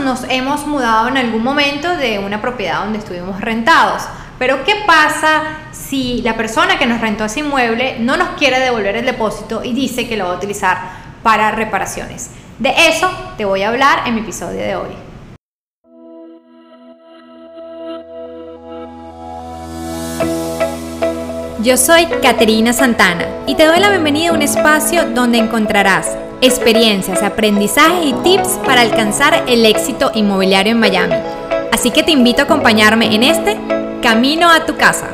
nos hemos mudado en algún momento de una propiedad donde estuvimos rentados. Pero ¿qué pasa si la persona que nos rentó ese inmueble no nos quiere devolver el depósito y dice que lo va a utilizar para reparaciones? De eso te voy a hablar en mi episodio de hoy. Yo soy Caterina Santana y te doy la bienvenida a un espacio donde encontrarás experiencias, aprendizajes y tips para alcanzar el éxito inmobiliario en Miami. Así que te invito a acompañarme en este Camino a tu casa.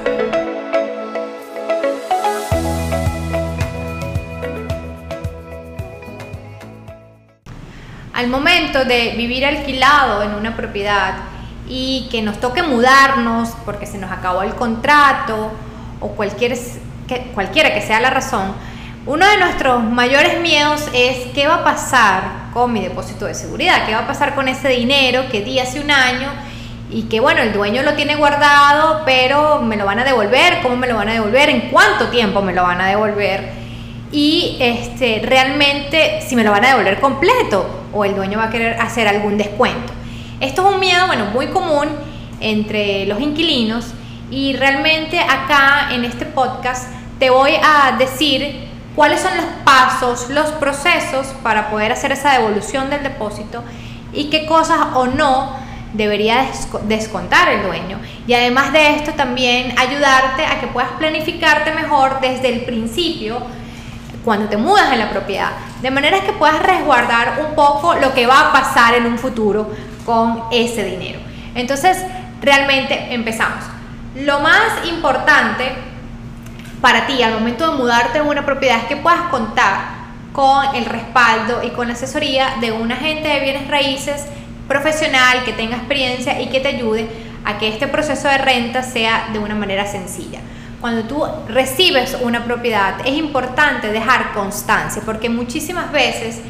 Al momento de vivir alquilado en una propiedad y que nos toque mudarnos porque se nos acabó el contrato o cualquier, que, cualquiera que sea la razón, uno de nuestros mayores miedos es qué va a pasar con mi depósito de seguridad, qué va a pasar con ese dinero que di hace un año y que bueno, el dueño lo tiene guardado, pero me lo van a devolver, cómo me lo van a devolver, en cuánto tiempo me lo van a devolver y este realmente si me lo van a devolver completo o el dueño va a querer hacer algún descuento. Esto es un miedo, bueno, muy común entre los inquilinos y realmente acá en este podcast te voy a decir cuáles son los pasos, los procesos para poder hacer esa devolución del depósito y qué cosas o no debería descontar el dueño. Y además de esto también ayudarte a que puedas planificarte mejor desde el principio cuando te mudas en la propiedad, de manera que puedas resguardar un poco lo que va a pasar en un futuro con ese dinero. Entonces, realmente empezamos. Lo más importante para ti al momento de mudarte en una propiedad es que puedas contar con el respaldo y con la asesoría de un agente de bienes raíces profesional que tenga experiencia y que te ayude a que este proceso de renta sea de una manera sencilla. Cuando tú recibes una propiedad es importante dejar constancia porque muchísimas veces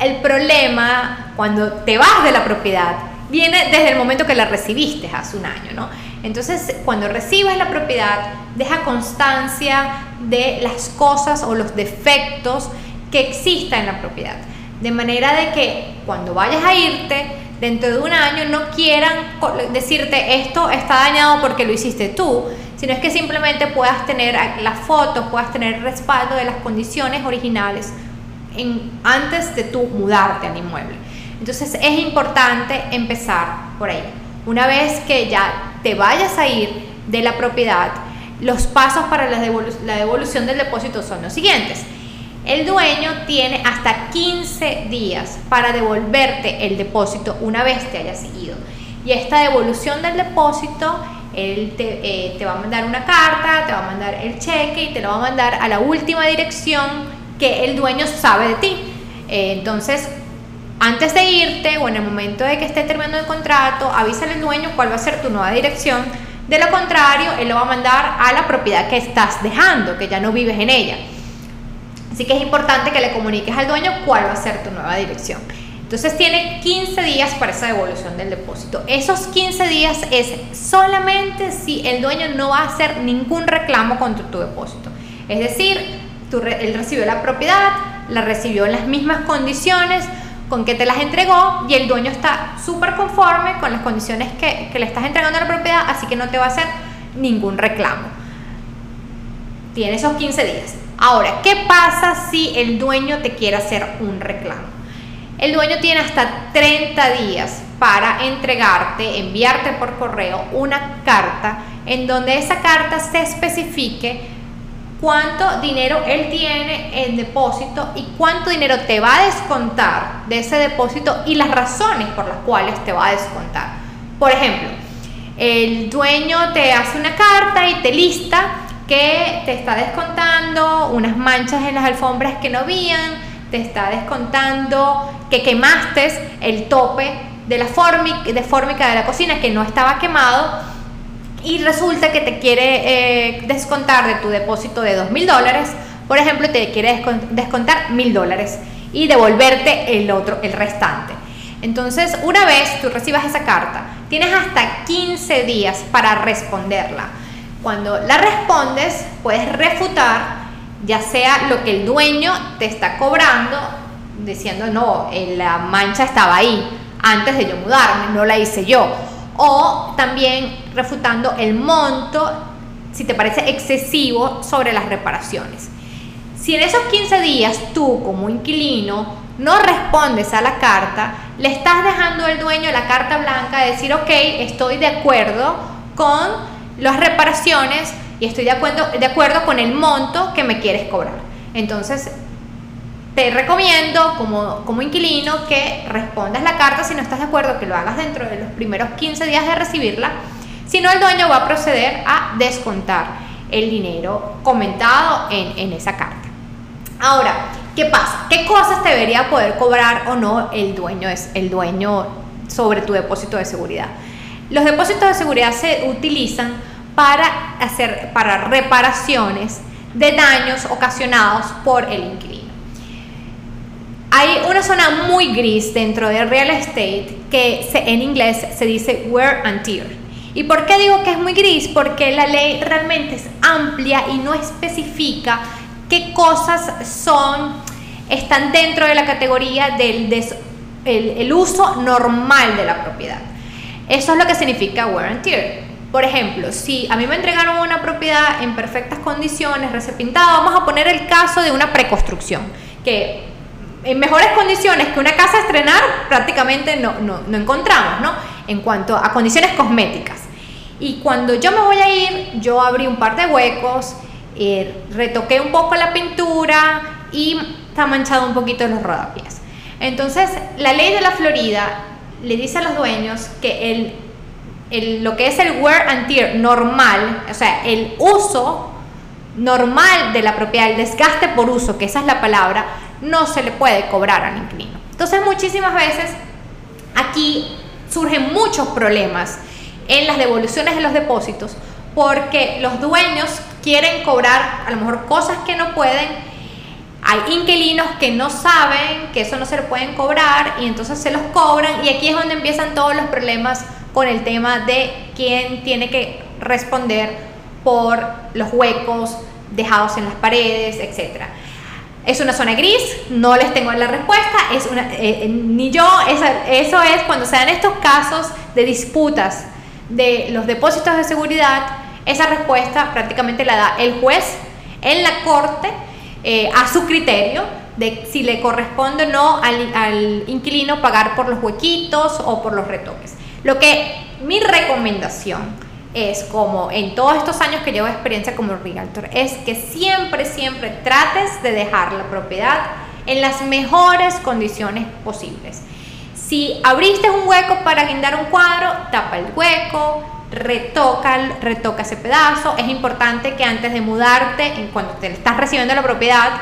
el problema cuando te vas de la propiedad viene desde el momento que la recibiste hace un año, ¿no? Entonces, cuando recibes la propiedad, deja constancia de las cosas o los defectos que existan en la propiedad. De manera de que cuando vayas a irte, dentro de un año no quieran decirte esto está dañado porque lo hiciste tú, sino es que simplemente puedas tener las fotos, puedas tener respaldo de las condiciones originales antes de tú mudarte al inmueble. Entonces es importante empezar por ahí. Una vez que ya te vayas a ir de la propiedad, los pasos para la, devolución del depósito son los siguientes. El dueño tiene hasta 15 días para devolverte el depósito una vez te hayas ido. Y esta devolución del depósito, él te, eh, va a mandar una carta, te va a mandar el cheque y te lo va a mandar a la última dirección que el dueño sabe de ti. Eh, entonces, antes de irte o en el momento de que esté terminando el contrato, avísale al dueño cuál va a ser tu nueva dirección. De lo contrario, él lo va a mandar a la propiedad que estás dejando, que ya no vives en ella. Así que es importante que le comuniques al dueño cuál va a ser tu nueva dirección. Entonces tiene 15 días para esa devolución del depósito. Esos 15 días es solamente si el dueño no va a hacer ningún reclamo contra tu depósito. Es decir, él recibió la propiedad, la recibió en las mismas condiciones con que te las entregó y el dueño está súper conforme con las condiciones que, que, le estás entregando a la propiedad, así que no te va a hacer ningún reclamo. Tiene esos 15 días. Ahora, ¿qué pasa si el dueño te quiere hacer un reclamo? El dueño tiene hasta 30 días para entregarte, enviarte por correo una carta en donde esa carta se especifique cuánto dinero él tiene en depósito y cuánto dinero te va a descontar de ese depósito y las razones por las cuales te va a descontar. Por ejemplo, el dueño te hace una carta y te lista que te está descontando unas manchas en las alfombras que no habían, te está descontando que quemaste el tope de la fórmica de, de la cocina que no estaba quemado y resulta que te quiere eh, descontar de tu depósito de dos mil dólares, por ejemplo, te quiere descontar mil dólares y devolverte el otro, el restante. Entonces, una vez tú recibas esa carta, tienes hasta 15 días para responderla. Cuando la respondes, puedes refutar ya sea lo que el dueño te está cobrando, diciendo, no, la mancha estaba ahí, antes de yo mudarme, no la hice yo. O también refutando el monto, si te parece excesivo, sobre las reparaciones. Si en esos 15 días tú como inquilino no respondes a la carta, le estás dejando al dueño la carta blanca de decir, ok, estoy de acuerdo con las reparaciones y estoy de acuerdo, de acuerdo con el monto que me quieres cobrar. Entonces, te recomiendo como, como inquilino que respondas la carta si no estás de acuerdo, que lo hagas dentro de los primeros 15 días de recibirla. Si no, el dueño va a proceder a descontar el dinero comentado en, en esa carta. Ahora, ¿qué pasa? ¿Qué cosas debería poder cobrar o no el dueño, es el dueño sobre tu depósito de seguridad? Los depósitos de seguridad se utilizan para hacer para reparaciones de daños ocasionados por el inquilino. Hay una zona muy gris dentro del real estate que en inglés se dice wear and tear. ¿Y por qué digo que es muy gris? Porque la ley realmente es amplia y no especifica qué cosas son, están dentro de la categoría del el, uso normal de la propiedad. Eso es lo que significa wear and tear. Por ejemplo, si a mí me entregaron una propiedad en perfectas condiciones, recién pintada, vamos a poner el caso de una preconstrucción, que en mejores condiciones que una casa a estrenar prácticamente no, no, encontramos, ¿no? En cuanto a condiciones cosméticas. Y cuando yo me voy a ir, yo abrí un par de huecos, eh, retoqué un poco la pintura y está manchado un poquito los rodapiés. Entonces, la ley de la Florida le dice a los dueños que el lo que es el wear and tear normal, o sea, el uso normal de la propiedad, el desgaste por uso, que esa es la palabra, no se le puede cobrar al inquilino. Entonces muchísimas veces aquí surgen muchos problemas en las devoluciones de los depósitos porque los dueños quieren cobrar a lo mejor cosas que no pueden. Hay inquilinos que no saben que eso no se le pueden cobrar y entonces se los cobran y aquí es donde empiezan todos los problemas con el tema de quién tiene que responder por los huecos dejados en las paredes, etc. Es una zona gris, no les tengo la respuesta, eh, eh, ni yo, eso es cuando se dan estos casos de disputas de los depósitos de seguridad, esa respuesta prácticamente la da el juez en la corte eh, a su criterio de si le corresponde o no al, al inquilino pagar por los huequitos o por los retoques. Lo que mi recomendación es como en todos estos años que llevo experiencia como realtor, es que siempre, siempre trates de dejar la propiedad en las mejores condiciones posibles. Si abriste un hueco para guindar un cuadro, tapa el hueco, retoca, retoca ese pedazo. Es importante que antes de mudarte, cuando te estás recibiendo la propiedad,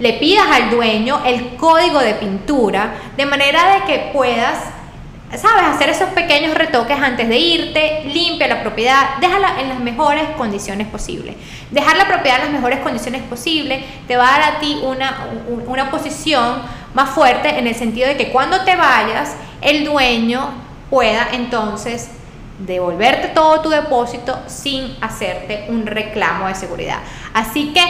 le pidas al dueño el código de pintura de manera de que puedas ¿sabes? Hacer esos pequeños retoques antes de irte, limpia la propiedad, déjala en las mejores condiciones posibles. Dejar la propiedad en las mejores condiciones posibles te va a dar a ti una, una posición más fuerte en el sentido de que cuando te vayas, el dueño pueda entonces devolverte todo tu depósito sin hacerte un reclamo de seguridad. Así que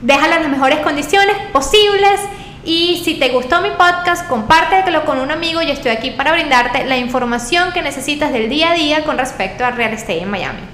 déjala en las mejores condiciones posibles y si te gustó mi podcast, compártelo con un amigo. Yo estoy aquí para brindarte la información que necesitas del día a día con respecto al real estate en Miami.